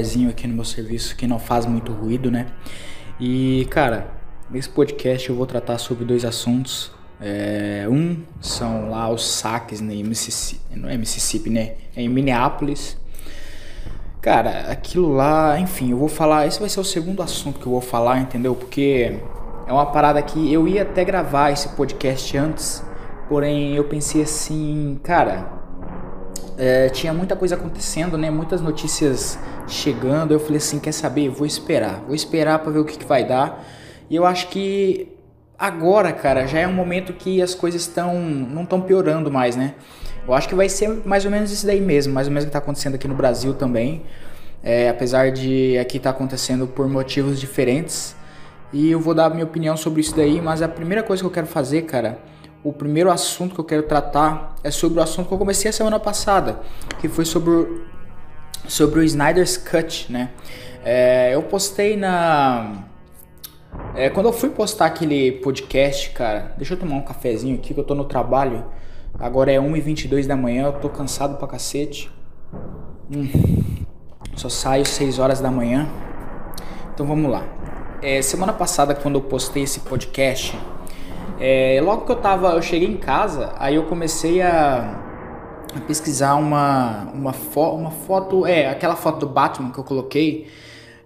lugarzinho aqui no meu serviço que não faz muito ruído, né? E, cara, nesse podcast eu vou tratar sobre dois assuntos. É, um são lá os saques né, em Mississippi, não é Mississippi, né? É em Minneapolis. Cara, aquilo lá, enfim, eu vou falar. Esse vai ser o segundo assunto que eu vou falar, entendeu? Porque é uma parada que eu ia até gravar esse podcast antes, porém eu pensei assim, cara, é, tinha muita coisa acontecendo, né? Muitas notícias chegando. Eu falei assim, quer saber? Vou esperar, vou esperar para ver o que, que vai dar. E eu acho que agora, cara, já é um momento que as coisas estão não estão piorando mais, né? Eu acho que vai ser mais ou menos isso daí mesmo, mais ou menos o que está acontecendo aqui no Brasil também. É, apesar de aqui estar tá acontecendo por motivos diferentes. E eu vou dar a minha opinião sobre isso daí, mas a primeira coisa que eu quero fazer, cara, o primeiro assunto que eu quero tratar é sobre o assunto que eu comecei a semana passada, que foi sobre o, sobre o Snyder's Cut, né? É, eu postei na. É, quando eu fui postar aquele podcast, cara, deixa eu tomar um cafezinho aqui que eu tô no trabalho. Agora é 1h22 da manhã, eu tô cansado pra cacete. Hum, só saio 6 horas da manhã. Então vamos lá. É, semana passada, quando eu postei esse podcast, é, logo que eu tava, eu cheguei em casa, aí eu comecei a, a pesquisar uma, uma, fo uma foto, é, aquela foto do Batman que eu coloquei.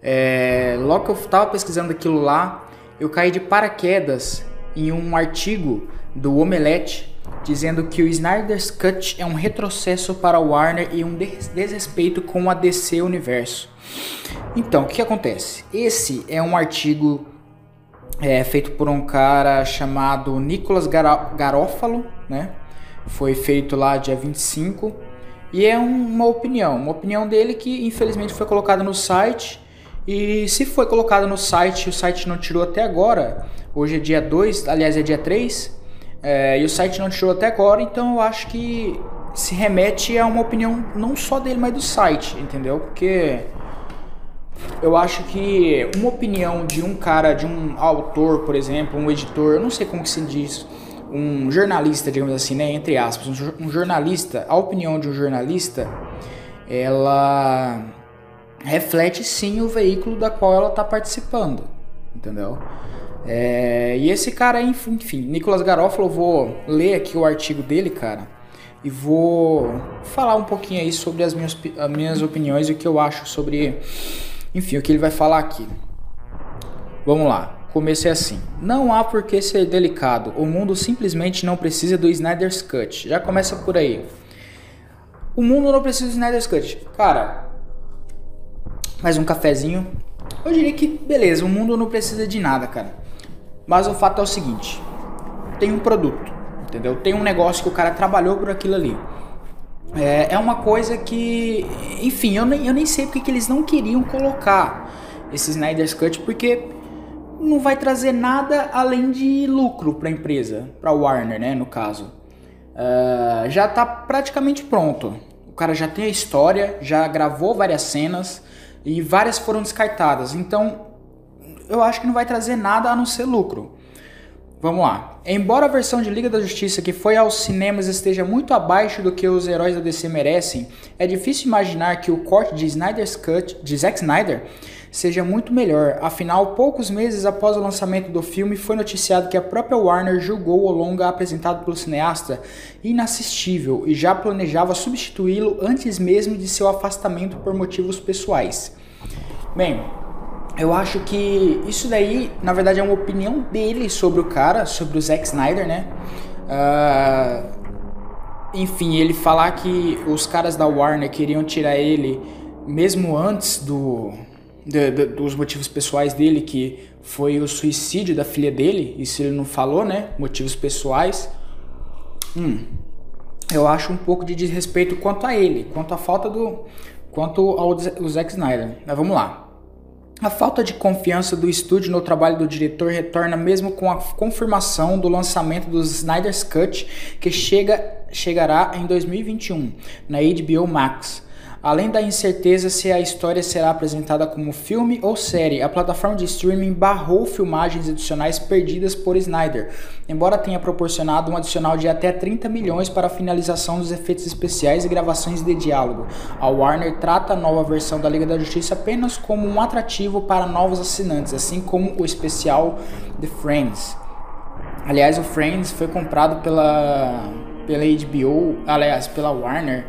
É, logo que eu tava pesquisando aquilo lá, eu caí de paraquedas em um artigo do Omelete dizendo que o Snyder's Cut é um retrocesso para o Warner e um desrespeito com a DC Universo. Então, o que acontece? Esse é um artigo é feito por um cara chamado Nicolas Garófalo, né? Foi feito lá dia 25 e é uma opinião, uma opinião dele que infelizmente foi colocada no site e se foi colocada no site, o site não tirou até agora. Hoje é dia 2, aliás é dia 3, é, e o site não tirou até agora, então eu acho que se remete a uma opinião não só dele, mas do site, entendeu? Porque eu acho que uma opinião de um cara, de um autor, por exemplo, um editor, eu não sei como que se diz, um jornalista, digamos assim, né, entre aspas, um jornalista, a opinião de um jornalista, ela reflete sim o veículo da qual ela está participando, entendeu? É, e esse cara, enfim, Nicolas Garofalo, vou ler aqui o artigo dele, cara, e vou falar um pouquinho aí sobre as minhas, as minhas opiniões e o que eu acho sobre enfim, o que ele vai falar aqui. Vamos lá. Comecei assim. Não há por que ser delicado. O mundo simplesmente não precisa do Snyder's Cut. Já começa por aí. O mundo não precisa do Snyder's Cut. Cara, mais um cafezinho. Eu diria que, beleza, o mundo não precisa de nada, cara. Mas o fato é o seguinte: tem um produto, entendeu? Tem um negócio que o cara trabalhou por aquilo ali. É, é uma coisa que, enfim, eu nem, eu nem sei porque que eles não queriam colocar esse Snyder's Cut, porque não vai trazer nada além de lucro para a empresa, para Warner, né, no caso. Uh, já está praticamente pronto. O cara já tem a história, já gravou várias cenas e várias foram descartadas. Então, eu acho que não vai trazer nada a não ser lucro. Vamos lá. Embora a versão de Liga da Justiça que foi aos cinemas esteja muito abaixo do que os heróis da DC merecem, é difícil imaginar que o corte de Snyder's Cut de Zack Snyder seja muito melhor. Afinal, poucos meses após o lançamento do filme, foi noticiado que a própria Warner julgou o longa apresentado pelo cineasta inassistível e já planejava substituí-lo antes mesmo de seu afastamento por motivos pessoais. Bem, eu acho que isso daí, na verdade, é uma opinião dele sobre o cara, sobre o Zack Snyder, né? Uh, enfim, ele falar que os caras da Warner queriam tirar ele mesmo antes do, dos motivos pessoais dele, que foi o suicídio da filha dele, isso ele não falou, né? Motivos pessoais. Hum, eu acho um pouco de desrespeito quanto a ele, quanto à falta do. quanto ao Zack Snyder. Mas vamos lá. A falta de confiança do estúdio no trabalho do diretor retorna mesmo com a confirmação do lançamento do Snyder's Cut, que chega, chegará em 2021 na HBO Max. Além da incerteza se a história será apresentada como filme ou série, a plataforma de streaming barrou filmagens adicionais perdidas por Snyder, embora tenha proporcionado um adicional de até 30 milhões para a finalização dos efeitos especiais e gravações de diálogo. A Warner trata a nova versão da Liga da Justiça apenas como um atrativo para novos assinantes, assim como o especial The Friends. Aliás, o Friends foi comprado pela pela HBO, aliás, pela Warner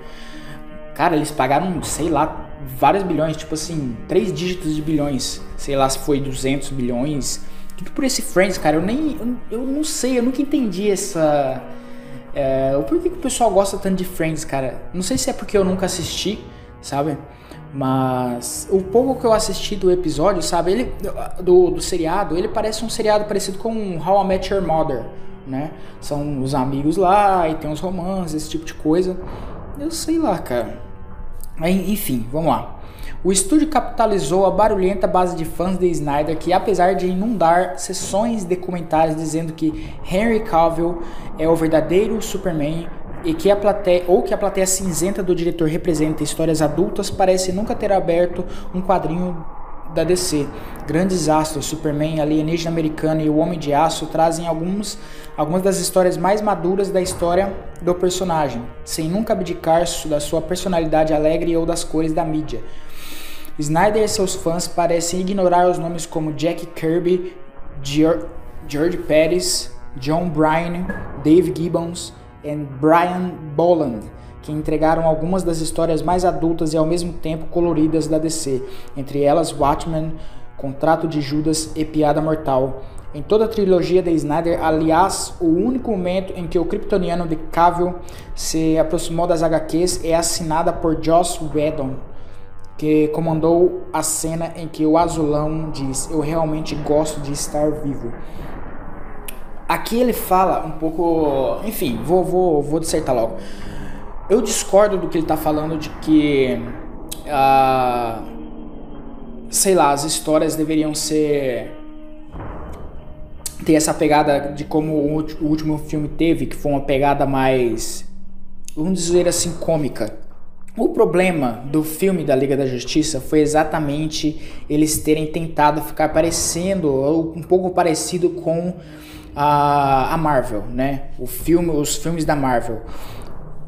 Cara, eles pagaram, sei lá, vários bilhões, tipo assim, três dígitos de bilhões. Sei lá se foi 200 bilhões. Tudo por esse Friends, cara. Eu nem. Eu, eu não sei, eu nunca entendi essa. É, o porquê que o pessoal gosta tanto de Friends, cara. Não sei se é porque eu nunca assisti, sabe? Mas o pouco que eu assisti do episódio, sabe? Ele, do, do seriado, ele parece um seriado parecido com How I Met Your Mother, né? São os amigos lá e tem uns romances, esse tipo de coisa. Eu sei lá, cara. Enfim, vamos lá. O estúdio capitalizou a barulhenta base de fãs de Snyder que, apesar de inundar sessões de comentários dizendo que Henry Cavill é o verdadeiro Superman e que a plateia ou que a plateia cinzenta do diretor representa histórias adultas, parece nunca ter aberto um quadrinho da DC. Grandes astros, Superman, Alienígena Americano e o Homem de Aço trazem alguns, algumas das histórias mais maduras da história do personagem, sem nunca abdicar da sua personalidade alegre ou das cores da mídia. Snyder e seus fãs parecem ignorar os nomes como Jack Kirby, George Pérez, John Bryan, Dave Gibbons e Brian Boland que entregaram algumas das histórias mais adultas e ao mesmo tempo coloridas da DC, entre elas Watchmen, Contrato de Judas e Piada Mortal. Em toda a trilogia de Snyder, aliás, o único momento em que o kryptoniano de Cavill se aproximou das HQs é assinada por Joss Whedon, que comandou a cena em que o azulão diz: Eu realmente gosto de estar vivo. Aqui ele fala um pouco. Enfim, vou, vou, vou dissertar logo. Eu discordo do que ele está falando de que, ah, sei lá, as histórias deveriam ser ter essa pegada de como o último filme teve, que foi uma pegada mais, vamos dizer assim, cômica. O problema do filme da Liga da Justiça foi exatamente eles terem tentado ficar parecendo, ou um pouco parecido com a, a Marvel, né? O filme, os filmes da Marvel.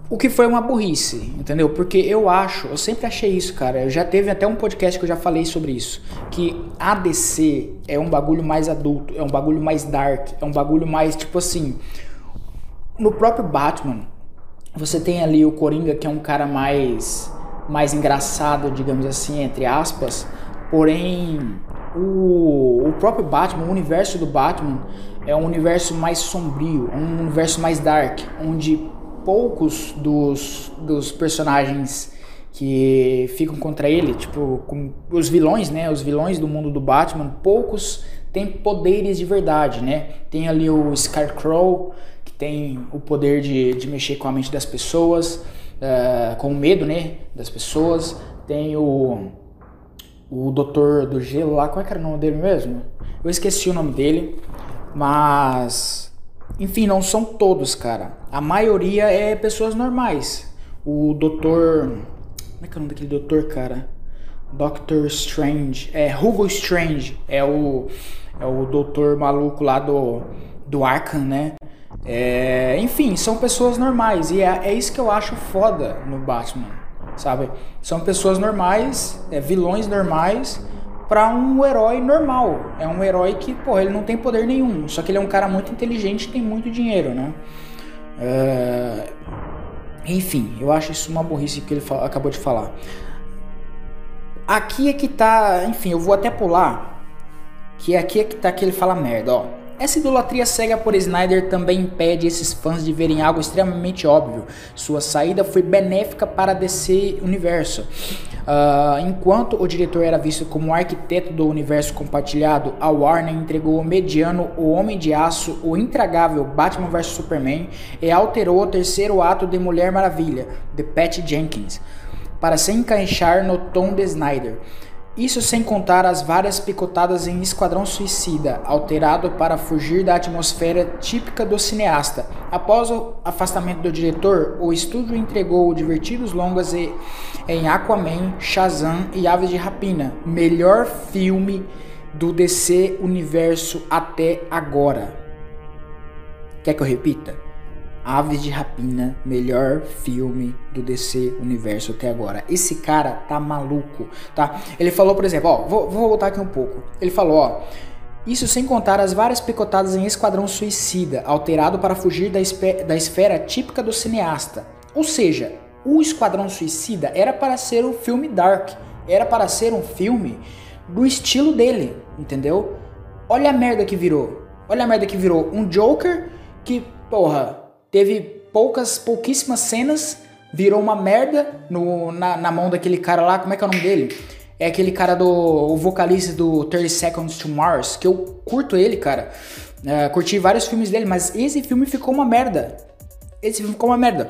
O que foi uma burrice, entendeu? Porque eu acho, eu sempre achei isso, cara. Eu já teve até um podcast que eu já falei sobre isso. Que a DC é um bagulho mais adulto, é um bagulho mais dark, é um bagulho mais tipo assim. No próprio Batman, você tem ali o Coringa, que é um cara mais, mais engraçado, digamos assim, entre aspas. Porém, o, o próprio Batman, o universo do Batman, é um universo mais sombrio, um universo mais dark, onde poucos dos, dos personagens que ficam contra ele, tipo, os vilões, né? Os vilões do mundo do Batman, poucos têm poderes de verdade, né? Tem ali o Scarecrow, que tem o poder de, de mexer com a mente das pessoas, uh, com o medo, né? Das pessoas. Tem o, o Doutor do Gelo lá, qual é que era o nome dele mesmo? Eu esqueci o nome dele, mas enfim, não são todos, cara. A maioria é pessoas normais. O doutor. Como é que é o nome daquele doutor, cara? Doctor Strange. É Hugo Strange. É o. É o doutor maluco lá do. Do Arkham, né? É, enfim, são pessoas normais. E é, é isso que eu acho foda no Batman. Sabe? São pessoas normais, é, vilões normais para um herói normal. É um herói que, pô, ele não tem poder nenhum. Só que ele é um cara muito inteligente e tem muito dinheiro, né? É... Enfim, eu acho isso uma burrice que ele acabou de falar. Aqui é que tá. Enfim, eu vou até pular. Que aqui é que tá que ele fala merda, ó. Essa idolatria cega por Snyder também impede esses fãs de verem algo extremamente óbvio. Sua saída foi benéfica para DC Universo. Uh, enquanto o diretor era visto como arquiteto do universo compartilhado, a Warner entregou o mediano O Homem de Aço, o intragável Batman vs Superman e alterou o terceiro ato de Mulher Maravilha, de Pat Jenkins, para se encaixar no tom de Snyder. Isso sem contar as várias picotadas em Esquadrão Suicida, alterado para fugir da atmosfera típica do cineasta. Após o afastamento do diretor, o estúdio entregou divertidos longas em Aquaman, Shazam e Aves de Rapina, melhor filme do DC Universo até agora. Quer que eu repita? Aves de Rapina, melhor filme do DC Universo até agora. Esse cara tá maluco, tá? Ele falou, por exemplo, ó, vou, vou voltar aqui um pouco. Ele falou, ó, isso sem contar as várias picotadas em Esquadrão Suicida, alterado para fugir da, da esfera típica do cineasta. Ou seja, o Esquadrão Suicida era para ser um filme dark, era para ser um filme do estilo dele, entendeu? Olha a merda que virou. Olha a merda que virou. Um Joker que, porra, teve poucas, pouquíssimas cenas, virou uma merda no, na, na mão daquele cara lá, como é que é o nome dele? É aquele cara do o vocalista do 30 Seconds to Mars, que eu curto ele, cara. É, curti vários filmes dele, mas esse filme ficou uma merda. Esse filme ficou uma merda.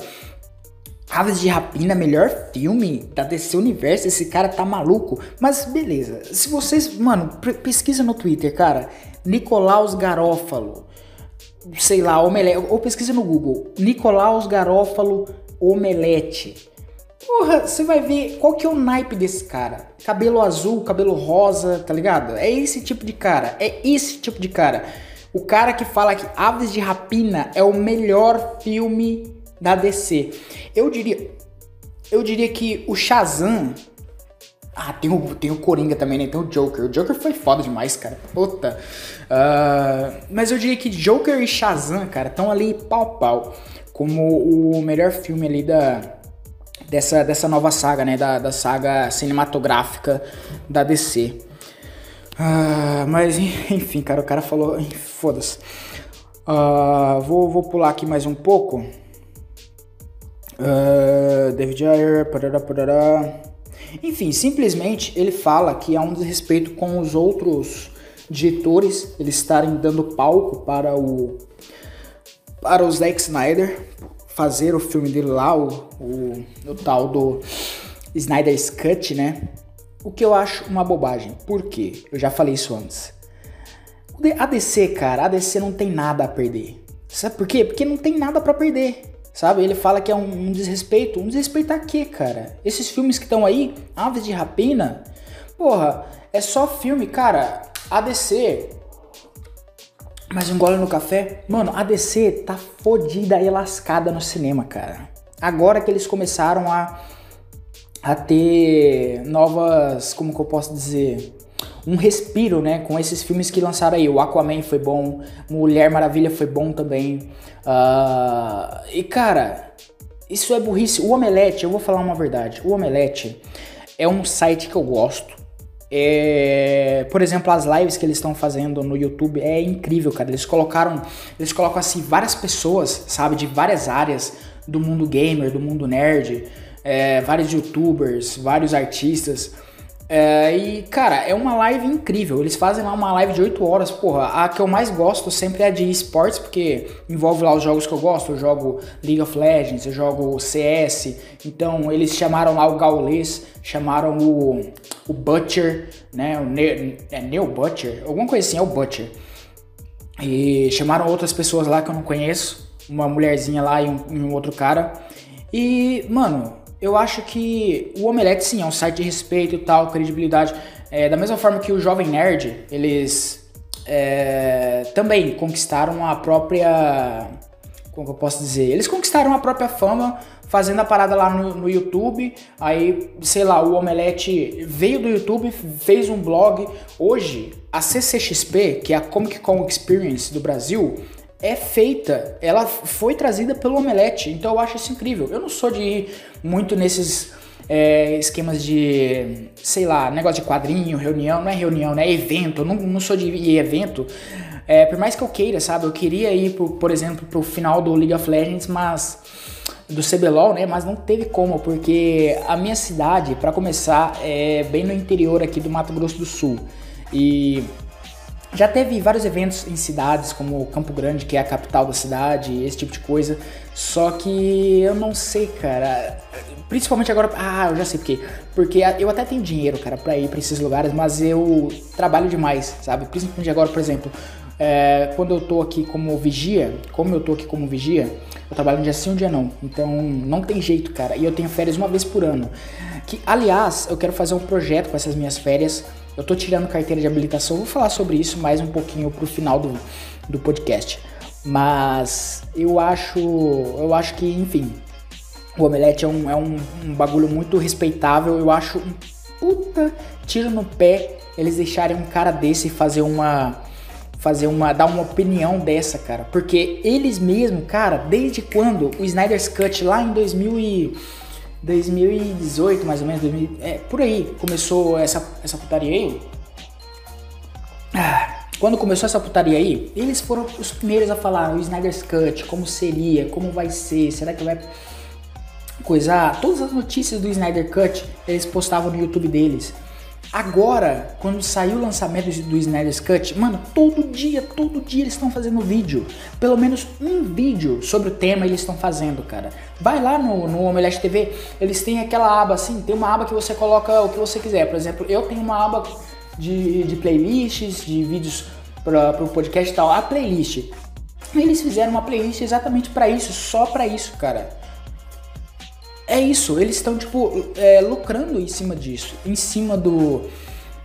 Aves de Rapina, melhor filme da DC Universo. Esse cara tá maluco. Mas beleza. Se vocês, mano, pesquisa no Twitter, cara. Nicolaus Garófalo sei lá, omelete, ou pesquisa no Google, Nicolaus Garófalo omelete. Porra, você vai ver qual que é o naipe desse cara. Cabelo azul, cabelo rosa, tá ligado? É esse tipo de cara, é esse tipo de cara. O cara que fala que Aves de Rapina é o melhor filme da DC. Eu diria, eu diria que o Shazam ah, tem o, tem o Coringa também, né? Tem o Joker. O Joker foi foda demais, cara. Puta. Uh, mas eu diria que Joker e Shazam, cara, estão ali pau pau. Como o melhor filme ali da, dessa, dessa nova saga, né? Da, da saga cinematográfica da DC. Uh, ah, mas enfim, cara, o cara falou. Foda-se. Uh, vou, vou pular aqui mais um pouco. Uh, David Ayer, parará, parará. Enfim, simplesmente ele fala que há um desrespeito com os outros diretores, eles estarem dando palco para o para o Zack Snyder fazer o filme dele lá, o, o, o tal do Snyder's Cut, né? O que eu acho uma bobagem. Por quê? Eu já falei isso antes. A DC, cara, a DC não tem nada a perder. Sabe por quê? Porque não tem nada para perder. Sabe? Ele fala que é um, um desrespeito. Um desrespeito a quê, cara? Esses filmes que estão aí, Aves de Rapina, porra, é só filme, cara. ADC. Mas um gole no café? Mano, a DC tá fodida e lascada no cinema, cara. Agora que eles começaram a, a ter novas. Como que eu posso dizer? Um respiro, né? Com esses filmes que lançaram aí. O Aquaman foi bom, Mulher Maravilha foi bom também. Uh, e cara, isso é burrice. O Omelete, eu vou falar uma verdade. O Omelete é um site que eu gosto. É, por exemplo, as lives que eles estão fazendo no YouTube é incrível, cara. Eles colocaram, eles colocam assim várias pessoas, sabe, de várias áreas do mundo gamer, do mundo nerd, é, vários YouTubers, vários artistas. É, e, cara, é uma live incrível. Eles fazem lá uma live de 8 horas. Porra, a que eu mais gosto sempre é a de esportes, porque envolve lá os jogos que eu gosto. Eu jogo League of Legends, eu jogo CS. Então, eles chamaram lá o Gaules, chamaram o, o Butcher, né? O ne é Neo Butcher? Alguma coisa assim, é o Butcher. E chamaram outras pessoas lá que eu não conheço. Uma mulherzinha lá e um, e um outro cara. E, mano, eu acho que o Omelete sim é um site de respeito e tal, credibilidade. É, da mesma forma que o Jovem Nerd, eles é, também conquistaram a própria. Como eu posso dizer? Eles conquistaram a própria fama fazendo a parada lá no, no, YouTube. Aí, sei lá, o Omelete veio do YouTube, fez um blog. Hoje, a CCXP, que é a Comic Con Experience do Brasil, é feita, ela foi trazida pelo Omelete, então eu acho isso incrível. Eu não sou de ir muito nesses é, esquemas de, sei lá, negócio de quadrinho, reunião, não é reunião, né? É evento, eu não, não sou de ir evento. É, por mais que eu queira, sabe? Eu queria ir, por, por exemplo, pro final do League of Legends, mas do CBLOL, né? Mas não teve como, porque a minha cidade, para começar, é bem no interior aqui do Mato Grosso do Sul. E já teve vários eventos em cidades como Campo Grande, que é a capital da cidade, esse tipo de coisa. Só que eu não sei, cara. Principalmente agora. Ah, eu já sei por quê. Porque eu até tenho dinheiro, cara, pra ir pra esses lugares, mas eu trabalho demais, sabe? Principalmente agora, por exemplo. É, quando eu tô aqui como vigia, como eu tô aqui como vigia, eu trabalho um dia sim, um dia não. Então não tem jeito, cara. E eu tenho férias uma vez por ano. Que, aliás, eu quero fazer um projeto com essas minhas férias. Eu tô tirando carteira de habilitação, vou falar sobre isso mais um pouquinho pro final do, do podcast. Mas eu acho. Eu acho que, enfim. O Omelete é um, é um, um bagulho muito respeitável. Eu acho um puta tiro no pé eles deixarem um cara desse fazer uma fazer uma dar uma opinião dessa, cara, porque eles mesmo, cara, desde quando o Snyder's Cut lá em 2000 e 2018, mais ou menos, 2000, é, por aí começou essa essa putaria aí. Ah, quando começou essa putaria aí, eles foram os primeiros a falar o Snyder's Cut, como seria, como vai ser, será que vai coisar? Todas as notícias do Snyder Cut eles postavam no YouTube deles. Agora, quando saiu o lançamento do Snyder's Cut, mano, todo dia, todo dia eles estão fazendo vídeo. Pelo menos um vídeo sobre o tema eles estão fazendo, cara. Vai lá no, no Omelete TV, eles têm aquela aba assim, tem uma aba que você coloca o que você quiser. Por exemplo, eu tenho uma aba de, de playlists, de vídeos para o podcast e tal, a playlist. Eles fizeram uma playlist exatamente para isso, só para isso, cara. É isso, eles estão, tipo, é, lucrando em cima disso, em cima do.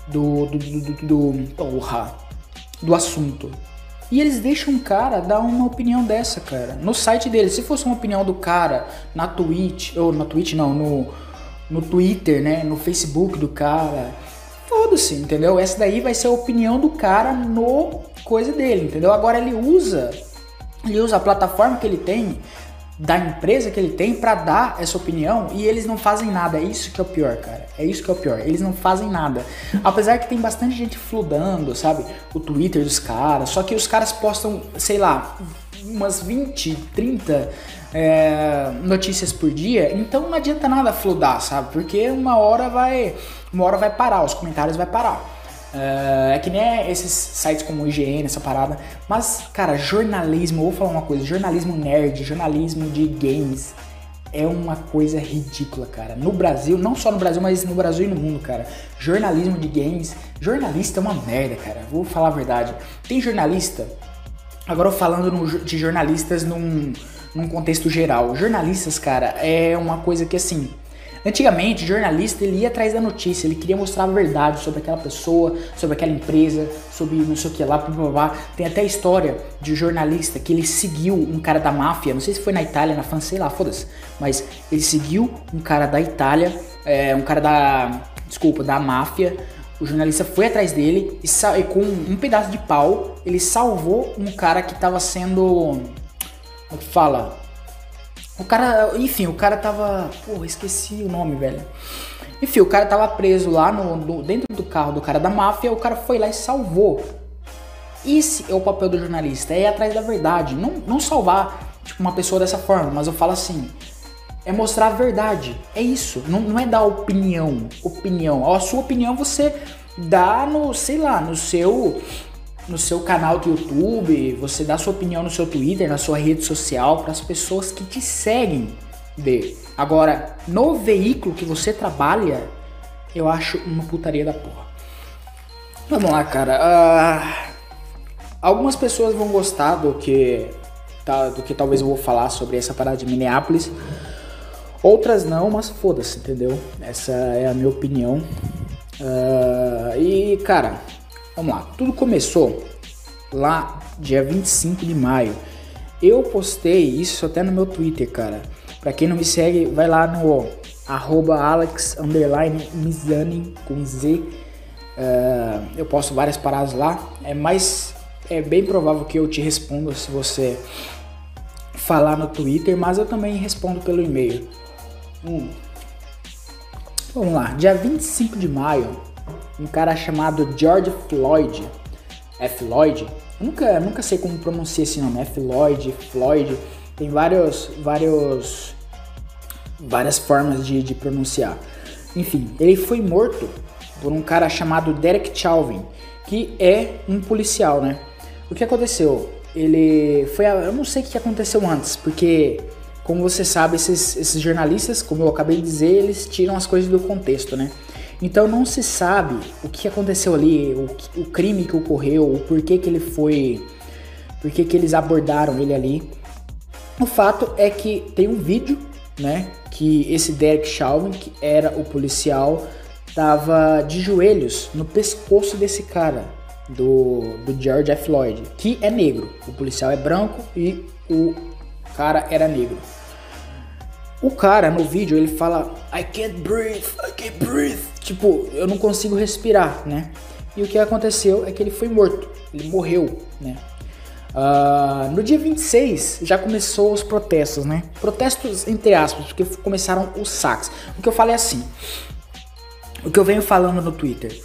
do. do. do. do, porra, do assunto. E eles deixam o cara dar uma opinião dessa, cara. No site dele. Se fosse uma opinião do cara na Twitch, ou na Twitch não, no, no Twitter, né? No Facebook do cara. Foda-se, entendeu? Essa daí vai ser a opinião do cara no coisa dele, entendeu? Agora ele usa. Ele usa a plataforma que ele tem da empresa que ele tem para dar essa opinião e eles não fazem nada. É isso que é o pior, cara. É isso que é o pior. Eles não fazem nada. Apesar que tem bastante gente fludando, sabe? O Twitter dos caras. Só que os caras postam, sei lá, umas 20, 30 é, notícias por dia. Então não adianta nada fludar, sabe? Porque uma hora vai. Uma hora vai parar, os comentários vai parar. Uh, é que nem esses sites como o IGN, essa parada. Mas, cara, jornalismo, vou falar uma coisa: jornalismo nerd, jornalismo de games é uma coisa ridícula, cara. No Brasil, não só no Brasil, mas no Brasil e no mundo, cara. Jornalismo de games, jornalista é uma merda, cara. Vou falar a verdade. Tem jornalista, agora falando no, de jornalistas num, num contexto geral. Jornalistas, cara, é uma coisa que assim Antigamente, o jornalista ele ia atrás da notícia, ele queria mostrar a verdade sobre aquela pessoa, sobre aquela empresa, sobre não sei o que lá, blá. Tem até a história de um jornalista que ele seguiu um cara da máfia, não sei se foi na Itália, na França, sei lá, foda-se. Mas ele seguiu um cara da Itália, é, um cara da. Desculpa, da máfia. O jornalista foi atrás dele e, e com um pedaço de pau ele salvou um cara que estava sendo. Como é que fala? O cara, enfim, o cara tava. Porra, esqueci o nome, velho. Enfim, o cara tava preso lá no, no, dentro do carro do cara da máfia, o cara foi lá e salvou. Esse é o papel do jornalista, é ir atrás da verdade. Não, não salvar tipo, uma pessoa dessa forma, mas eu falo assim. É mostrar a verdade. É isso. Não, não é dar opinião. Opinião. A sua opinião você dá no, sei lá, no seu no seu canal do YouTube, você dá sua opinião no seu Twitter, na sua rede social, para as pessoas que te seguem ver. Agora, no veículo que você trabalha, eu acho uma putaria da porra. Vamos lá, cara. Uh, algumas pessoas vão gostar do que, tá, do que talvez eu vou falar sobre essa parada de Minneapolis. Outras não, mas foda-se, entendeu? Essa é a minha opinião. Uh, e, cara, Vamos lá, tudo começou lá dia 25 de maio. Eu postei isso até no meu Twitter, cara. Pra quem não me segue, vai lá no arroba alex underline com Z. Uh, eu posto várias paradas lá. É mais. É bem provável que eu te responda se você falar no Twitter, mas eu também respondo pelo e-mail. Hum. Vamos lá, dia 25 de maio um cara chamado George Floyd. É Floyd? Eu nunca, nunca sei como pronunciar esse nome. É Floyd, Floyd. Tem vários, vários, várias formas de, de pronunciar. Enfim, ele foi morto por um cara chamado Derek Chauvin, que é um policial, né? O que aconteceu? Ele foi. Eu não sei o que aconteceu antes, porque, como você sabe, esses, esses jornalistas, como eu acabei de dizer, eles tiram as coisas do contexto, né? Então não se sabe o que aconteceu ali, o, o crime que ocorreu, o porquê que ele foi. Porquê que eles abordaram ele ali. O fato é que tem um vídeo, né? Que esse Derek Chauvin, que era o policial, tava de joelhos no pescoço desse cara, do, do George F. Floyd, que é negro. O policial é branco e o cara era negro. O cara no vídeo ele fala I can't breathe, I can't breathe. Tipo, eu não consigo respirar, né? E o que aconteceu é que ele foi morto, ele morreu, né? Uh, no dia 26 já começou os protestos, né? Protestos entre aspas, porque começaram os saques. O que eu falei é assim, o que eu venho falando no Twitter,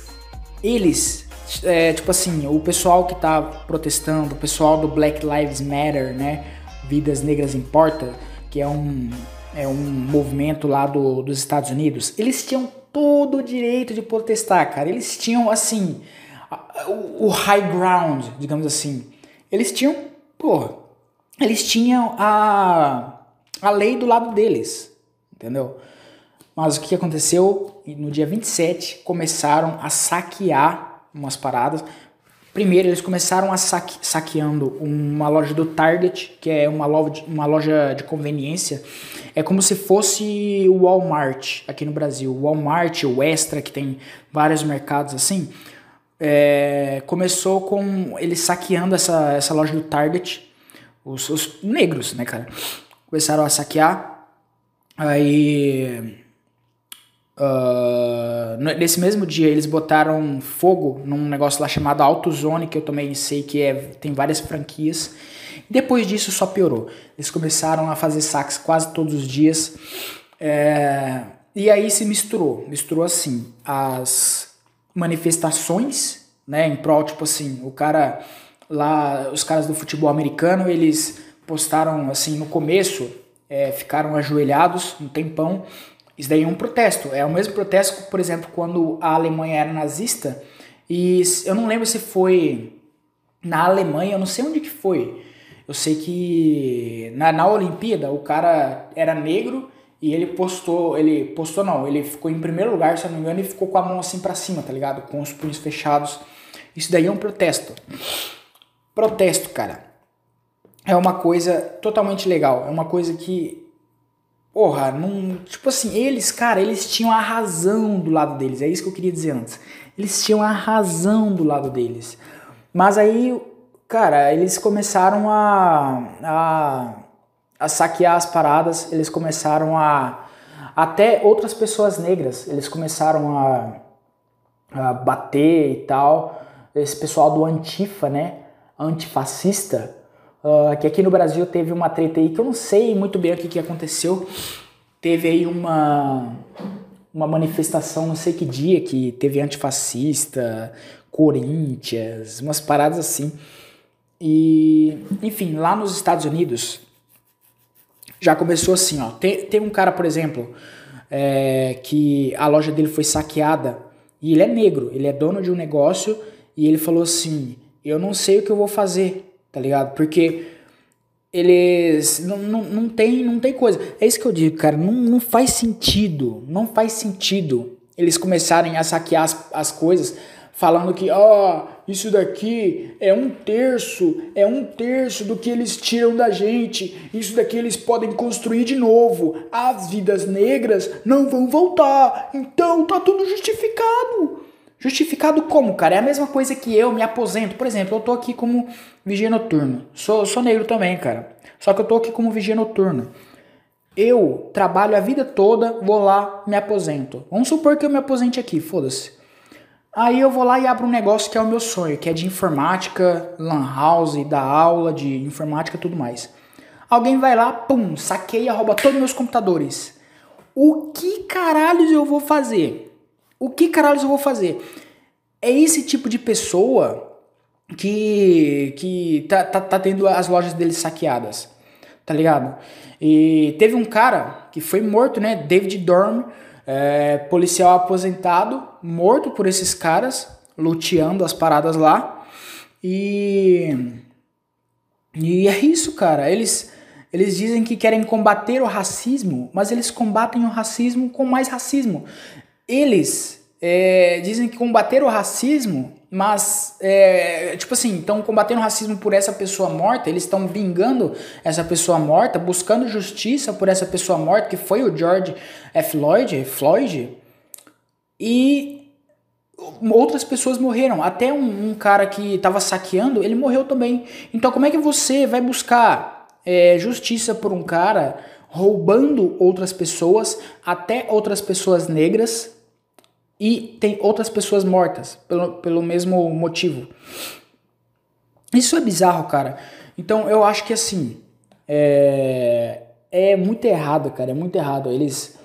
eles, é, tipo assim, o pessoal que tá protestando, o pessoal do Black Lives Matter, né? Vidas Negras Importa, que é um, é um movimento lá do, dos Estados Unidos, eles tinham todo o direito de protestar, cara. Eles tinham, assim, o, high ground, digamos assim eles tinham, porra, eles tinham a, a lei do lado deles, entendeu? Mas o que aconteceu? No dia 27 começaram a saquear umas paradas. Primeiro eles começaram a saque, saqueando uma loja do Target, que é uma loja, uma loja de conveniência. É como se fosse o Walmart aqui no Brasil. O Walmart, o Extra, que tem vários mercados assim é, começou com ele saqueando essa, essa loja do Target, os, os negros, né, cara? Começaram a saquear. Aí. Uh, nesse mesmo dia eles botaram fogo num negócio lá chamado AutoZone, que eu também sei que é, tem várias franquias. Depois disso só piorou. Eles começaram a fazer saques quase todos os dias. É, e aí se misturou. Misturou assim as manifestações, né, em prol, tipo assim, o cara lá, os caras do futebol americano, eles postaram assim no começo, é, ficaram ajoelhados um tempão. Isso daí é um protesto. É o mesmo protesto, por exemplo, quando a Alemanha era nazista. E eu não lembro se foi na Alemanha, eu não sei onde que foi. Eu sei que na, na Olimpíada o cara era negro e ele postou, ele postou não, ele ficou em primeiro lugar, se eu não me engano, e ficou com a mão assim para cima, tá ligado? Com os punhos fechados. Isso daí é um protesto. Protesto, cara. É uma coisa totalmente legal. É uma coisa que. Porra, não. Tipo assim, eles, cara, eles tinham a razão do lado deles. É isso que eu queria dizer antes. Eles tinham a razão do lado deles. Mas aí, cara, eles começaram a. a a saquear as paradas, eles começaram a. Até outras pessoas negras, eles começaram a, a bater e tal. Esse pessoal do Antifa, né? Antifascista, uh, que aqui no Brasil teve uma treta aí que eu não sei muito bem o que, que aconteceu. Teve aí uma, uma manifestação, não sei que dia, que teve antifascista, Corinthians, umas paradas assim. E, enfim, lá nos Estados Unidos, já começou assim, ó. Tem, tem um cara, por exemplo, é, que a loja dele foi saqueada e ele é negro, ele é dono de um negócio e ele falou assim: Eu não sei o que eu vou fazer, tá ligado? Porque eles não, não, não, tem, não tem coisa. É isso que eu digo, cara. Não, não faz sentido. Não faz sentido eles começarem a saquear as, as coisas falando que, ó, oh, isso daqui é um terço, é um terço do que eles tiram da gente, isso daqui eles podem construir de novo, as vidas negras não vão voltar, então tá tudo justificado. Justificado como, cara? É a mesma coisa que eu me aposento. Por exemplo, eu tô aqui como vigia noturno. Sou, sou negro também, cara. Só que eu tô aqui como vigia noturno. Eu trabalho a vida toda, vou lá, me aposento. Vamos supor que eu me aposente aqui, foda-se. Aí eu vou lá e abro um negócio que é o meu sonho, que é de informática, lan house, da aula de informática e tudo mais. Alguém vai lá, pum, saqueia, rouba todos os meus computadores. O que caralhos eu vou fazer? O que caralhos eu vou fazer? É esse tipo de pessoa que, que tá, tá, tá tendo as lojas deles saqueadas, tá ligado? E teve um cara que foi morto, né? David Dorn, é, policial aposentado, morto por esses caras. luteando as paradas lá. E. E é isso, cara. Eles, eles dizem que querem combater o racismo, mas eles combatem o racismo com mais racismo. Eles é, dizem que combater o racismo, mas, é, tipo assim, estão combatendo o racismo por essa pessoa morta, eles estão vingando essa pessoa morta, buscando justiça por essa pessoa morta, que foi o George F. Floyd, Floyd e outras pessoas morreram. Até um, um cara que estava saqueando, ele morreu também. Então, como é que você vai buscar é, justiça por um cara roubando outras pessoas, até outras pessoas negras? E tem outras pessoas mortas pelo, pelo mesmo motivo. Isso é bizarro, cara. Então eu acho que assim é, é muito errado, cara. É muito errado. Eles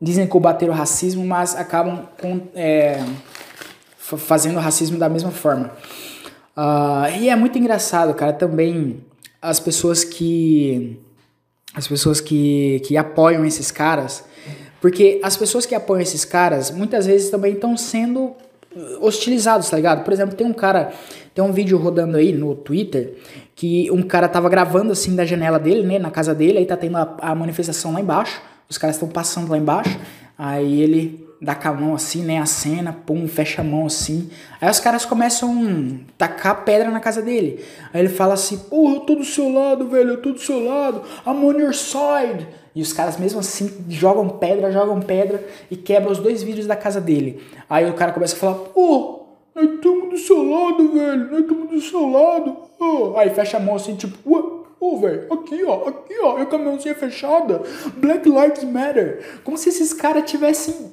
dizem combater o racismo, mas acabam com, é, fazendo o racismo da mesma forma. Uh, e é muito engraçado, cara. Também as pessoas que as pessoas que, que apoiam esses caras porque as pessoas que apoiam esses caras muitas vezes também estão sendo hostilizados, tá ligado? Por exemplo, tem um cara, tem um vídeo rodando aí no Twitter que um cara tava gravando assim da janela dele, né, na casa dele, aí tá tendo a, a manifestação lá embaixo, os caras estão passando lá embaixo, aí ele dá com a mão assim, né, a cena, pum, fecha a mão assim. Aí os caras começam a tacar pedra na casa dele. Aí ele fala assim: Porra, eu tô do seu lado, velho, eu tô do seu lado, I'm on your side. E os caras mesmo assim jogam pedra, jogam pedra e quebram os dois vidros da casa dele. Aí o cara começa a falar, pô, nós estamos do seu lado, velho, nós estamos do seu lado. Oh. Aí fecha a mão assim, tipo, ué, ô, oh, velho, aqui, ó, aqui, ó, e com a mãozinha fechada, Black Lives Matter. Como se esses caras tivessem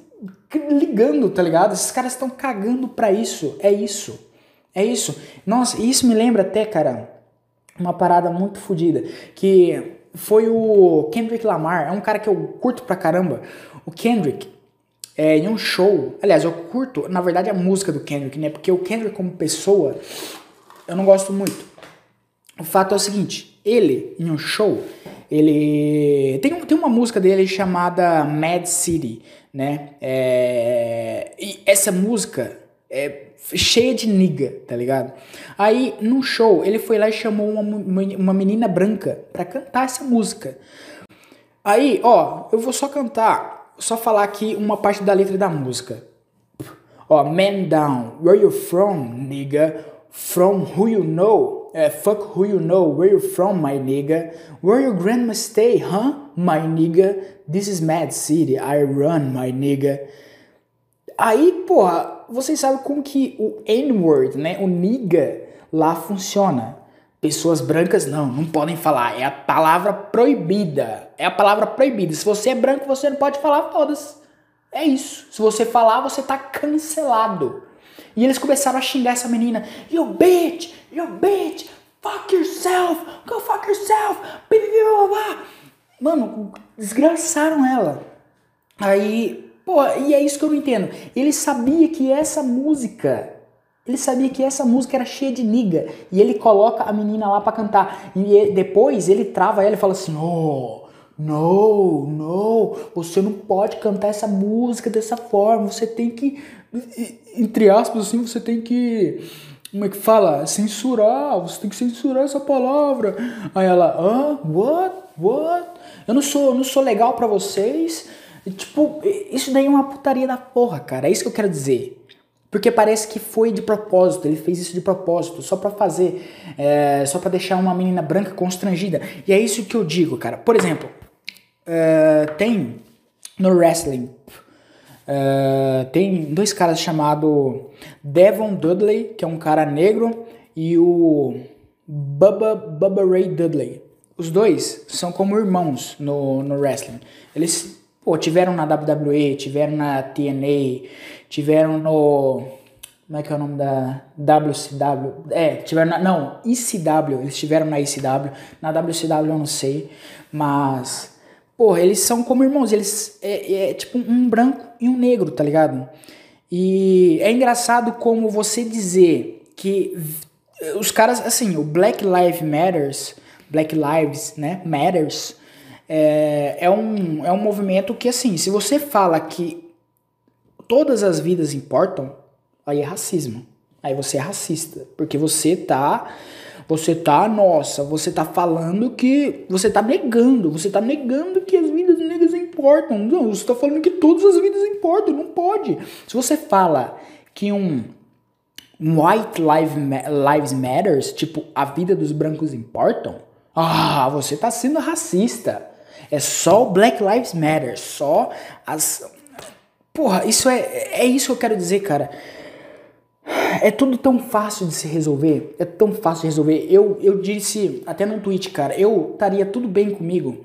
ligando, tá ligado? Esses caras estão cagando pra isso, é isso. É isso. Nossa, isso me lembra até, cara, uma parada muito fodida, que foi o Kendrick Lamar. É um cara que eu curto pra caramba. O Kendrick, é, em um show. Aliás, eu curto, na verdade, a música do Kendrick, né? Porque o Kendrick, como pessoa, eu não gosto muito. O fato é o seguinte: ele, em um show, ele. Tem, tem uma música dele chamada Mad City, né? É, e essa música é cheia de niga, tá ligado? Aí, no show, ele foi lá e chamou uma, uma menina branca pra cantar essa música. Aí, ó, eu vou só cantar, só falar aqui uma parte da letra da música. Ó, man down, where you from, nigga? From who you know? Uh, fuck who you know, where you from, my nigga? Where your grandma stay, huh, my nigga? This is Mad City, I run, my nigga. Aí, porra, vocês sabem como que o N-word, né, o nigga, lá funciona. Pessoas brancas não, não podem falar. É a palavra proibida. É a palavra proibida. Se você é branco, você não pode falar todas. É isso. Se você falar, você tá cancelado. E eles começaram a xingar essa menina. You bitch, you bitch, fuck yourself, go fuck yourself. Mano, desgraçaram ela. Aí Pô, e é isso que eu não entendo. Ele sabia que essa música, ele sabia que essa música era cheia de niga. E ele coloca a menina lá para cantar. E depois ele trava ela e fala assim: não, não, você não pode cantar essa música dessa forma. Você tem que, entre aspas, assim, você tem que. Como é que fala? Censurar, você tem que censurar essa palavra. Aí ela, ah, what? What? Eu não sou, eu não sou legal para vocês. Tipo, isso daí é uma putaria da porra, cara. É isso que eu quero dizer. Porque parece que foi de propósito, ele fez isso de propósito, só para fazer, é, só para deixar uma menina branca constrangida. E é isso que eu digo, cara. Por exemplo, é, tem no wrestling, é, tem dois caras chamados Devon Dudley, que é um cara negro, e o Bubba, Bubba Ray Dudley. Os dois são como irmãos no, no wrestling. Eles Pô, tiveram na WWE, tiveram na TNA, tiveram no. Como é que é o nome da WCW? É, tiveram na. Não, ECW, eles tiveram na ECW. Na WCW eu não sei. Mas. Pô, eles são como irmãos, eles. É, é tipo um branco e um negro, tá ligado? E é engraçado como você dizer que os caras, assim, o Black Lives Matters, Black Lives, né, Matters, é, é, um, é um movimento que, assim, se você fala que todas as vidas importam, Aí é racismo. Aí você é racista, porque você tá você tá, nossa, você tá falando que você tá negando, você tá negando que as vidas negras importam. Não, você tá falando que todas as vidas importam, não pode. Se você fala que um White Lives Matters, tipo, a vida dos brancos importam, ah, você tá sendo racista. É só o Black Lives Matter, só as. Porra, isso é, é isso que eu quero dizer, cara. É tudo tão fácil de se resolver. É tão fácil de resolver. Eu, eu disse até no tweet, cara, eu estaria tudo bem comigo.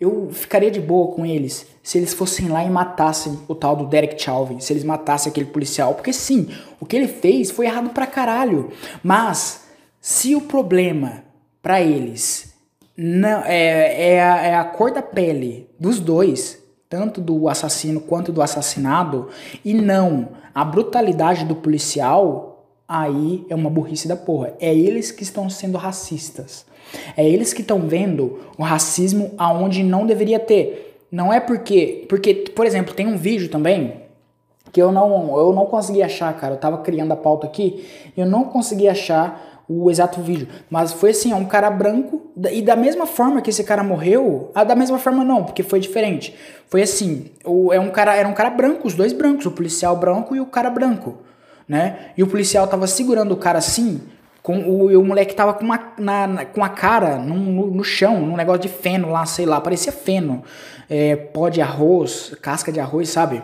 Eu ficaria de boa com eles se eles fossem lá e matassem o tal do Derek Chauvin, se eles matassem aquele policial. Porque sim, o que ele fez foi errado pra caralho. Mas se o problema para eles não, é, é, a, é a cor da pele dos dois, tanto do assassino quanto do assassinado, e não a brutalidade do policial, aí é uma burrice da porra. É eles que estão sendo racistas. É eles que estão vendo o racismo aonde não deveria ter. Não é porque, porque, por exemplo, tem um vídeo também que eu não, eu não consegui achar, cara. Eu tava criando a pauta aqui, eu não consegui achar o exato vídeo. Mas foi assim, é um cara branco, e da mesma forma que esse cara morreu, ah, da mesma forma não, porque foi diferente. Foi assim, o, é um cara, era um cara branco, os dois brancos, o policial branco e o cara branco, né? E o policial tava segurando o cara assim, com o, o moleque tava com, uma, na, na, com a cara no, no, no, chão, num negócio de feno lá, sei lá, parecia feno, é, pó de arroz, casca de arroz, sabe?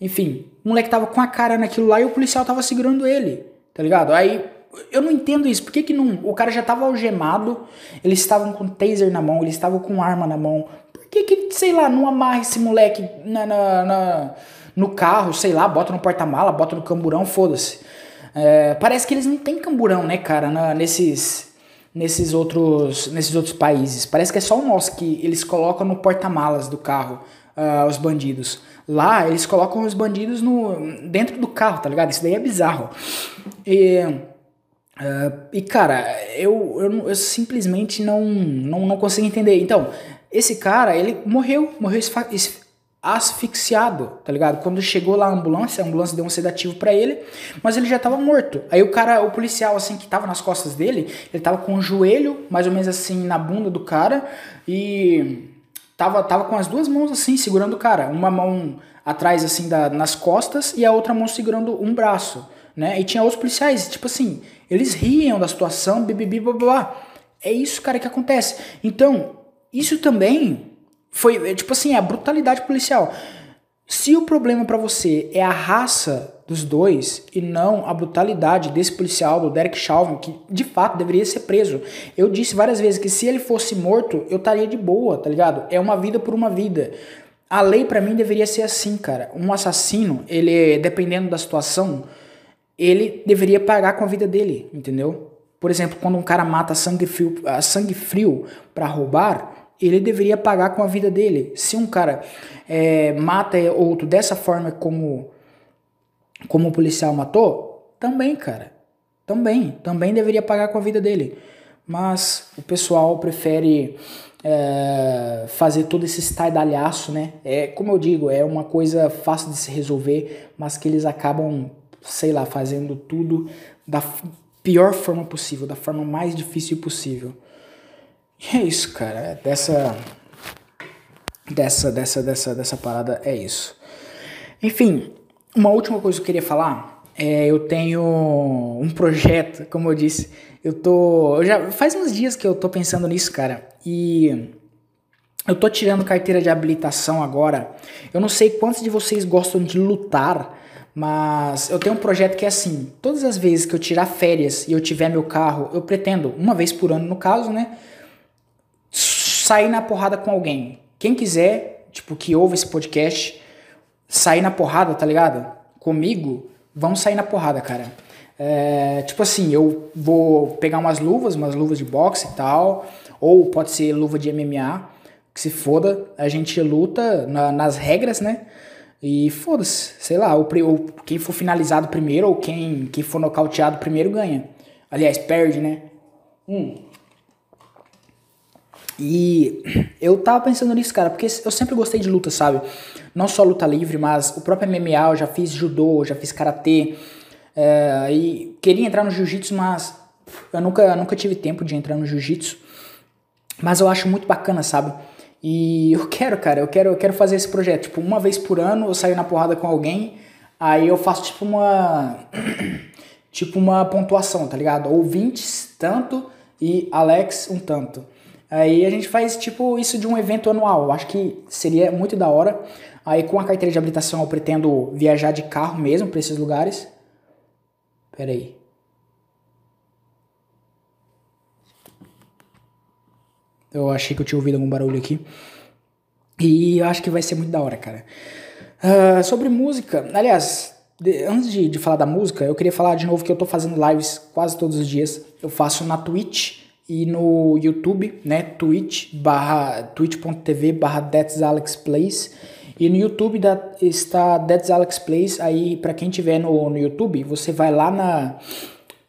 Enfim, o moleque tava com a cara naquilo lá e o policial tava segurando ele, tá ligado? Aí eu não entendo isso. Por que, que não. O cara já estava algemado, eles estavam com taser na mão, eles estavam com arma na mão. Por que, que sei lá, não amarra esse moleque na, na, na no carro, sei lá, bota no porta-mala, bota no camburão, foda-se. É, parece que eles não têm camburão, né, cara, na, nesses, nesses, outros, nesses outros países. Parece que é só o nosso que eles colocam no porta-malas do carro, uh, os bandidos. Lá, eles colocam os bandidos no, dentro do carro, tá ligado? Isso daí é bizarro. E Uh, e cara, eu, eu, eu, simplesmente não, não, não consigo entender. Então, esse cara, ele morreu, morreu asfixiado, tá ligado? Quando chegou lá a ambulância, a ambulância deu um sedativo para ele, mas ele já tava morto. Aí o cara, o policial, assim, que tava nas costas dele, ele tava com o joelho, mais ou menos assim, na bunda do cara, e tava, tava com as duas mãos assim, segurando o cara. Uma mão atrás, assim, da, nas costas, e a outra mão segurando um braço, né? E tinha outros policiais, tipo assim, eles riam da situação, bibibi, blá, blá. É isso, cara, que acontece. Então, isso também foi, é, tipo assim, a brutalidade policial. Se o problema para você é a raça dos dois e não a brutalidade desse policial, do Derek Chauvin, que de fato deveria ser preso. Eu disse várias vezes que se ele fosse morto, eu estaria de boa, tá ligado? É uma vida por uma vida. A lei para mim deveria ser assim, cara. Um assassino, ele dependendo da situação, ele deveria pagar com a vida dele, entendeu? Por exemplo, quando um cara mata sangue frio, a sangue frio para roubar, ele deveria pagar com a vida dele. Se um cara é, mata outro dessa forma como como o policial matou, também, cara, também, também deveria pagar com a vida dele. Mas o pessoal prefere é, fazer todo esse estardalhaço, né? É, como eu digo, é uma coisa fácil de se resolver, mas que eles acabam sei lá, fazendo tudo da pior forma possível, da forma mais difícil possível. E é isso, cara. É dessa dessa dessa dessa dessa parada é isso. Enfim, uma última coisa que eu queria falar é eu tenho um projeto, como eu disse, eu tô, eu já faz uns dias que eu tô pensando nisso, cara. E eu tô tirando carteira de habilitação agora. Eu não sei quantos de vocês gostam de lutar mas eu tenho um projeto que é assim: todas as vezes que eu tirar férias e eu tiver meu carro, eu pretendo, uma vez por ano no caso, né? Sair na porrada com alguém. Quem quiser, tipo, que ouve esse podcast, sair na porrada, tá ligado? Comigo, vamos sair na porrada, cara. É, tipo assim, eu vou pegar umas luvas, umas luvas de boxe e tal, ou pode ser luva de MMA, que se foda, a gente luta na, nas regras, né? E foda-se, sei lá, o, o, quem for finalizado primeiro ou quem, quem for nocauteado primeiro ganha. Aliás, perde, né? Hum. E eu tava pensando nisso, cara, porque eu sempre gostei de luta, sabe? Não só luta livre, mas o próprio MMA, eu já fiz judô, já fiz karatê. É, e queria entrar no jiu-jitsu, mas eu nunca, nunca tive tempo de entrar no jiu-jitsu. Mas eu acho muito bacana, sabe? E eu quero, cara, eu quero, eu quero fazer esse projeto. Tipo, uma vez por ano eu saio na porrada com alguém, aí eu faço tipo uma. tipo uma pontuação, tá ligado? Ouvintes, tanto, e Alex, um tanto. Aí a gente faz tipo isso de um evento anual. Eu acho que seria muito da hora. Aí com a carteira de habilitação eu pretendo viajar de carro mesmo para esses lugares. Pera aí. Eu achei que eu tinha ouvido algum barulho aqui. E eu acho que vai ser muito da hora, cara. Uh, sobre música, aliás, de, antes de, de, falar da música, eu queria falar de novo que eu tô fazendo lives quase todos os dias. Eu faço na Twitch e no YouTube, né? Twitch barra twitch.tv barra Plays. E no YouTube da, está That's Alex Plays. Aí, para quem tiver no, no YouTube, você vai lá na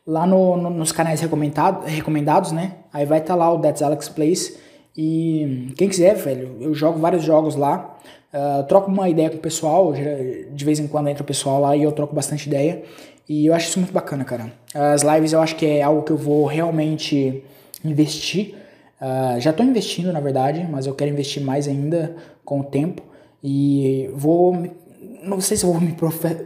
lá no, no, nos canais recomendado, recomendados, né? Aí vai estar tá lá o That's Alex Plays. E quem quiser, velho, eu jogo vários jogos lá. Uh, troco uma ideia com o pessoal, de vez em quando entra o pessoal lá e eu troco bastante ideia. E eu acho isso muito bacana, cara. As lives eu acho que é algo que eu vou realmente investir. Uh, já estou investindo, na verdade, mas eu quero investir mais ainda com o tempo. E vou. Não sei se vou me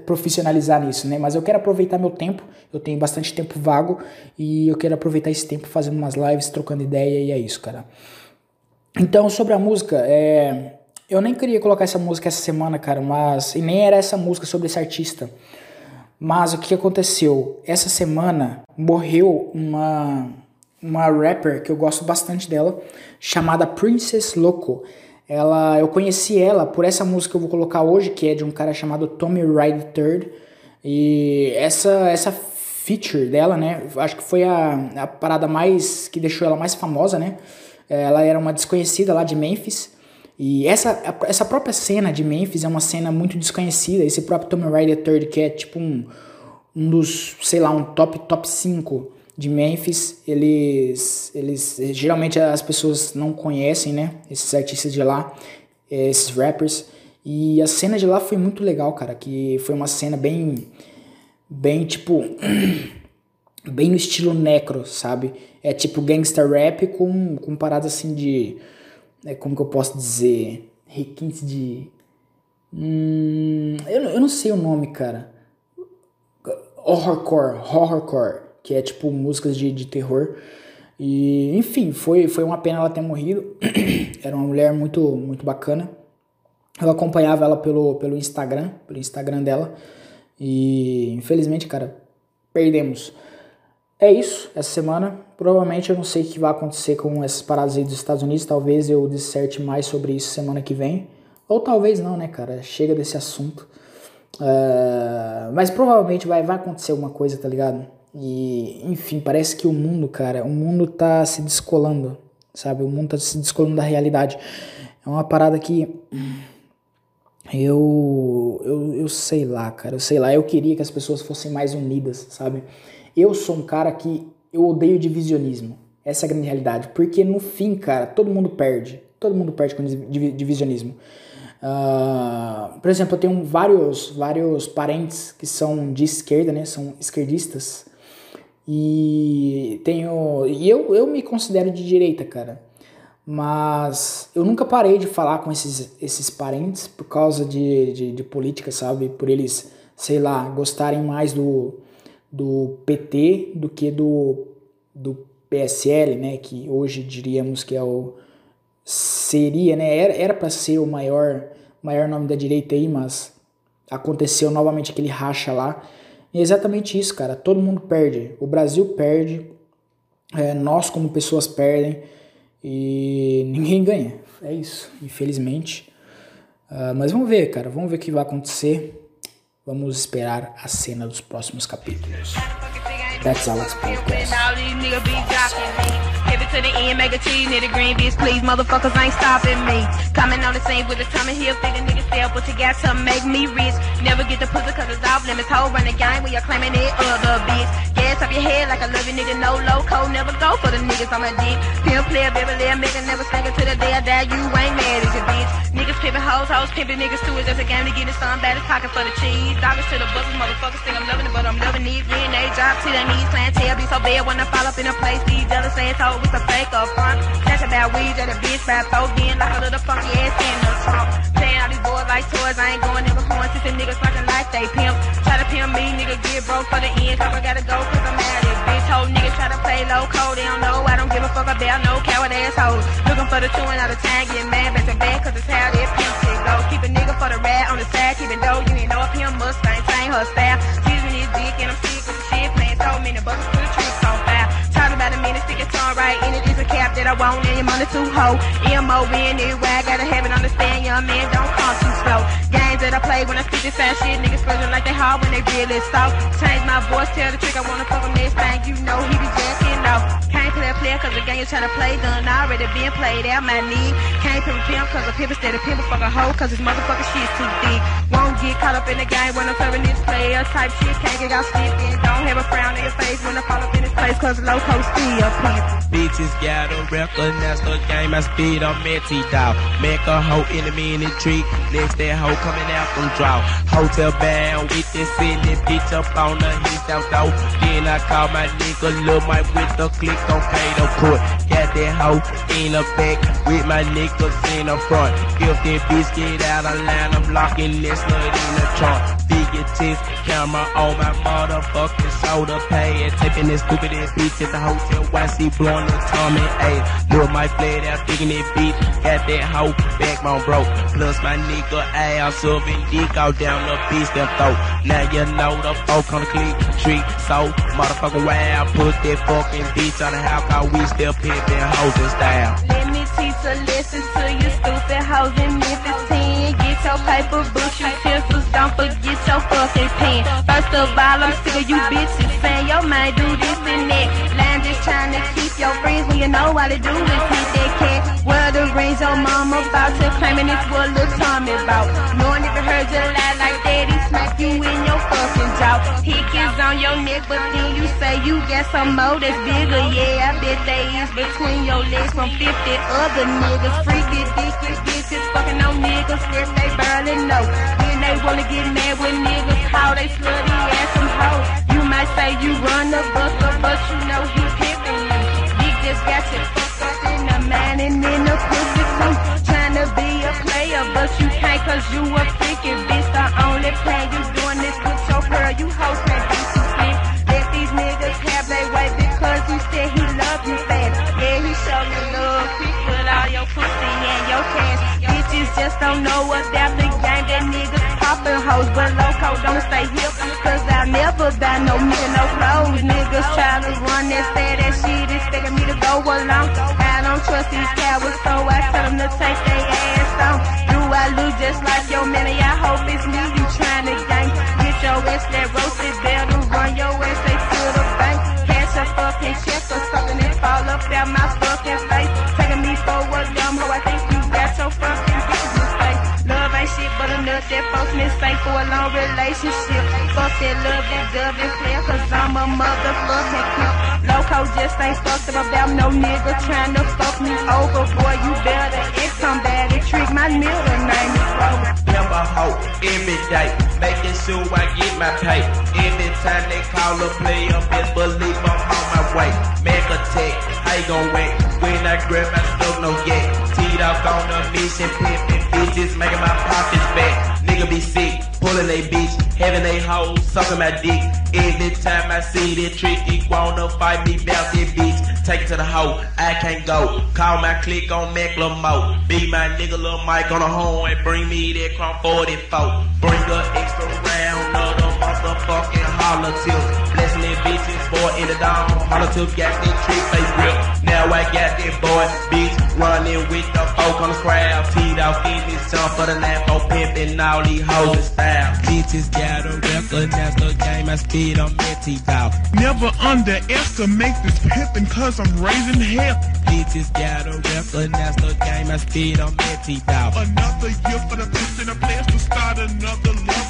profissionalizar nisso, né? Mas eu quero aproveitar meu tempo. Eu tenho bastante tempo vago e eu quero aproveitar esse tempo fazendo umas lives, trocando ideia e é isso, cara. Então, sobre a música, é... eu nem queria colocar essa música essa semana, cara, mas. E nem era essa música sobre esse artista. Mas o que aconteceu? Essa semana morreu uma uma rapper que eu gosto bastante dela, chamada Princess Loco. Ela, eu conheci ela por essa música que eu vou colocar hoje, que é de um cara chamado Tommy Ride Third. E essa essa feature dela, né, acho que foi a, a parada mais que deixou ela mais famosa, né? Ela era uma desconhecida lá de Memphis. E essa, essa própria cena de Memphis é uma cena muito desconhecida. Esse próprio Tommy Ride Third, que é tipo um, um dos, sei lá, um top top 5 de Memphis, eles, eles geralmente as pessoas não conhecem, né? Esses artistas de lá, esses rappers. E a cena de lá foi muito legal, cara. Que foi uma cena bem, bem tipo, bem no estilo necro, sabe? É tipo gangster rap com, com paradas assim de, é, como que eu posso dizer, requintes de, hum, eu, eu não sei o nome, cara. Horrorcore, horrorcore que é tipo músicas de, de terror. E, enfim, foi, foi uma pena ela ter morrido. Era uma mulher muito, muito bacana. Eu acompanhava ela pelo, pelo Instagram, pelo Instagram dela. E infelizmente, cara, perdemos. É isso, essa semana. Provavelmente eu não sei o que vai acontecer com essas paradas aí dos Estados Unidos. Talvez eu disserte mais sobre isso semana que vem. Ou talvez não, né, cara? Chega desse assunto. Uh, mas provavelmente vai, vai acontecer alguma coisa, tá ligado? E, enfim, parece que o mundo, cara, o mundo tá se descolando, sabe? O mundo tá se descolando da realidade. É uma parada que. Eu, eu, eu sei lá, cara, eu sei lá. Eu queria que as pessoas fossem mais unidas, sabe? Eu sou um cara que eu odeio divisionismo. Essa é a grande realidade. Porque no fim, cara, todo mundo perde. Todo mundo perde com divisionismo. Uh, por exemplo, eu tenho vários, vários parentes que são de esquerda, né? São esquerdistas. E tenho. E eu, eu me considero de direita, cara. Mas eu nunca parei de falar com esses, esses parentes por causa de, de, de política, sabe? Por eles, sei lá, gostarem mais do, do PT do que do, do PSL, né? Que hoje diríamos que é o. Seria, né? Era para ser o maior, maior nome da direita aí, mas aconteceu novamente aquele racha lá. E é exatamente isso, cara. Todo mundo perde. O Brasil perde, é, nós como pessoas perdem e ninguém ganha. É isso, infelizmente. Uh, mas vamos ver, cara. Vamos ver o que vai acontecer. Vamos esperar a cena dos próximos capítulos. That's Alex Podcast. To the end, make a cheese, nitty green, bitch, please. Motherfuckers ain't stopping me. Coming on the scene with the Tommy Hill, figure niggas sell, but you got to make me rich. Never get the pussy cause it's off limits. Whole run the game when you're claiming it, other bitch. Gas up your head like a you nigga, no low code, never go for the niggas on my dick. Pimp player, baby, little nigga, never stank to the day I die, you ain't mad as a bitch. Niggas pimping hoes, hoes pimping niggas too, it's just a game to get it some bad, it's pocket for the cheese. Doggers to the buses, motherfuckers think I'm loving it, but I'm loving these. And they drop to their knees, clientele be so bad when I fall up in a place, these jealous assholes with a fake up front. That's about weed that a bitch by four then like a little funky ass in the trunk. Playing all these boys like toys, I ain't going never going since the niggas fucking like they pimp. Try to pimp me, nigga get broke for the end, so I gotta go cause I'm out of bitch. Whole niggas try to play low code, they don't know, I don't give a fuck about no coward assholes. Looking for the two and all the time, getting mad back to back cause it's how this pimp shit go. Keep a nigga for the rat on the side, keeping dough, you ain't know a pimp Mustang, same her style. She's me this dick and I'm sick of the shit, playing so many buckets to the tricks on about a minute, stick your tongue right in it, is a cap that I want and your money too anyway, I gotta have it, understand, young man, don't come too slow. Games that I play when I speak this fast shit, niggas feeling like they hard when they really soft. Change my voice, tell the trick, I wanna fuck him next thing, you know he be jacking off. Player cause the game you tryna play done already been played out my knee. Can't pimp pimp cause a pimp instead of pimp fuck a hoe cause his motherfucking shit's too thick. Won't get caught up in the game when I'm serving this player type shit, can't get stiff and don't have a frown in your face when I fall up in this place cause loco still pimp. Bitches gotta recognize the game I speed on Metty dog. Make a hoe in a minute trick. Next that hoe coming out from draw. Hotel bound with this silly bitch up on the his out though. Then I call my nigga Lil Mike with the click on pay the court. Got that hoe in the back with my niggas in the front. If that bitch get out of line, I'm locking this nut in the trunk. Figure test camera on my motherfucking shoulder pad. Taping this stupid ass bitch at the hotel. YC blowing the Tommy A. Lil Mike flared out, digging that bitch. Got that hoe backbone broke. Plus my nigga ass and dick out down the bitch them throat. Now you know the folk on the click street. So motherfucking wild. Put that fucking bitch on the house. We still pimping hoes style. Let me teach a lesson to you stupid hoes in Memphis 10. Get your paper, books, your pencils, don't forget your fucking pen. First of all, I'm sick of you bitches saying your mind do this and that. Line just trying to keep your friends when you know all they do is hit that cat. Well, the rings your mama about to claiming it's what Lil Tommy about. Knowing if you heard you lie like he smack you in your fucking jaw. Hick is on your neck, but then you say you got some more that's bigger. Yeah, I bet they is between your legs from 50 other niggas. Freaky, dicky bitches fucking on niggas, yes they barely know. Then they wanna get mad with niggas, how they slutty ass some hoes. You might say you run the buster, but you know he pimping you. Dick just got you fucked up in the mind and in the pussy too. to be a player, but you can't cause you a freaking bitch. Only plan you doing this with your girl, you hoes can't be too slick. Let these niggas have their way because you said he love you fast. Yeah, he show you love quick with all your pussy and your cash. Bitches just don't know about the game. That niggas popping hoes, but loco don't stay hip. Cause I'll never buy no nigga, no clothes. Niggas try to run that sad that shit, expecting me to go along. I don't trust these cowards, so I tell them to take their ass on. Do I lose just like your man? I hope it's me ass that roasted, better run your ass they to the bank. Cash a fucking check or something and fall up out my mistake for a long relationship. Fuck that love that dove and flare, cause I'm a motherfucking pimp. Loco just ain't fucked up about no nigga trying to fuck me over. Boy, you better X somebody trick my middle name is Rover. Pimp a every day, making sure I get my pay. Every time they call a player, best believe I'm on my way. Make a tech, you gon' wait? When I grab my stuff, no yet. Teed up on a mission, pimpin' bitches, making my pockets fat. Nigga be sick, pulling they bitch, having they hoes, sucking my dick. Every time I see that trick, he wanna fight me bout that bitch. Take it to the hoe, I can't go. Call my click on Macklemore. Be my nigga Lil Mike on the horn and bring me that crumb 44. Bring a extra round of the motherfucking holler tips. Blessing that bitches for in the dawn. Holler tips got that trick face grip. Now I got that boy, bitch, running with the folk on the crowd. Teed off in this song for the Lambo oh, pimpin' all these hoes in style. Bitches gotta recognize the game, I speed on Mitty dog. Never underestimate this pimpin' cause I'm raising hell. Bitches gotta recognize the game, I speed on Mitty dog. Another year for the and the players to start another level,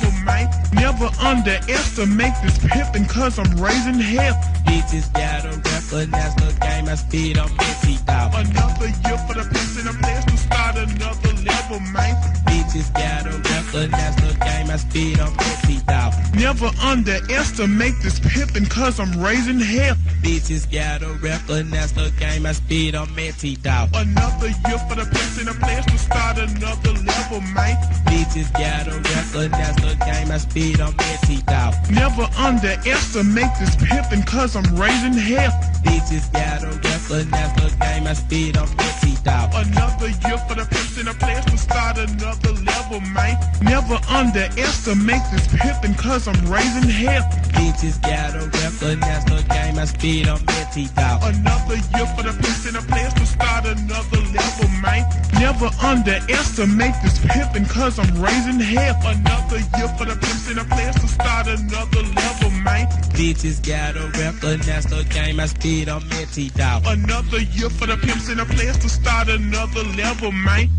Never underestimate this pimpin' cause I'm raising hell. Bitches gotta recognize the game, I speed on Mitty dog. Another year for the the players to start another level, man. Bitches gotta recognize the game, I speed on Mitty dog. Never underestimate this pimpin' cause I'm raising hell. Bitches gotta recognize the game, I speed on Mitty dog. Another year for the pips and the players to start another level, man. Bitches gotta recognize the game, I speed on Mitty dog. Never underestimate this pimpin' cause I'm raising hell. Bitches gotta recognize the game, I speed on Mitty dog. Another year for the pips and the players to start another level, man. Never underestimate this pimpin' cause I'm raising hell. Bitches gotta recognize the game, I speed on Mitty dog. Another year for the pips and the players to start another level, man. Never underestimate this pimpin' cause I'm raising hell. Another year for the pips and the players to start another level, man. Bitches gotta recognize the game, I speed on Mitty dog. Another year for the pimps and the players to start another level, man.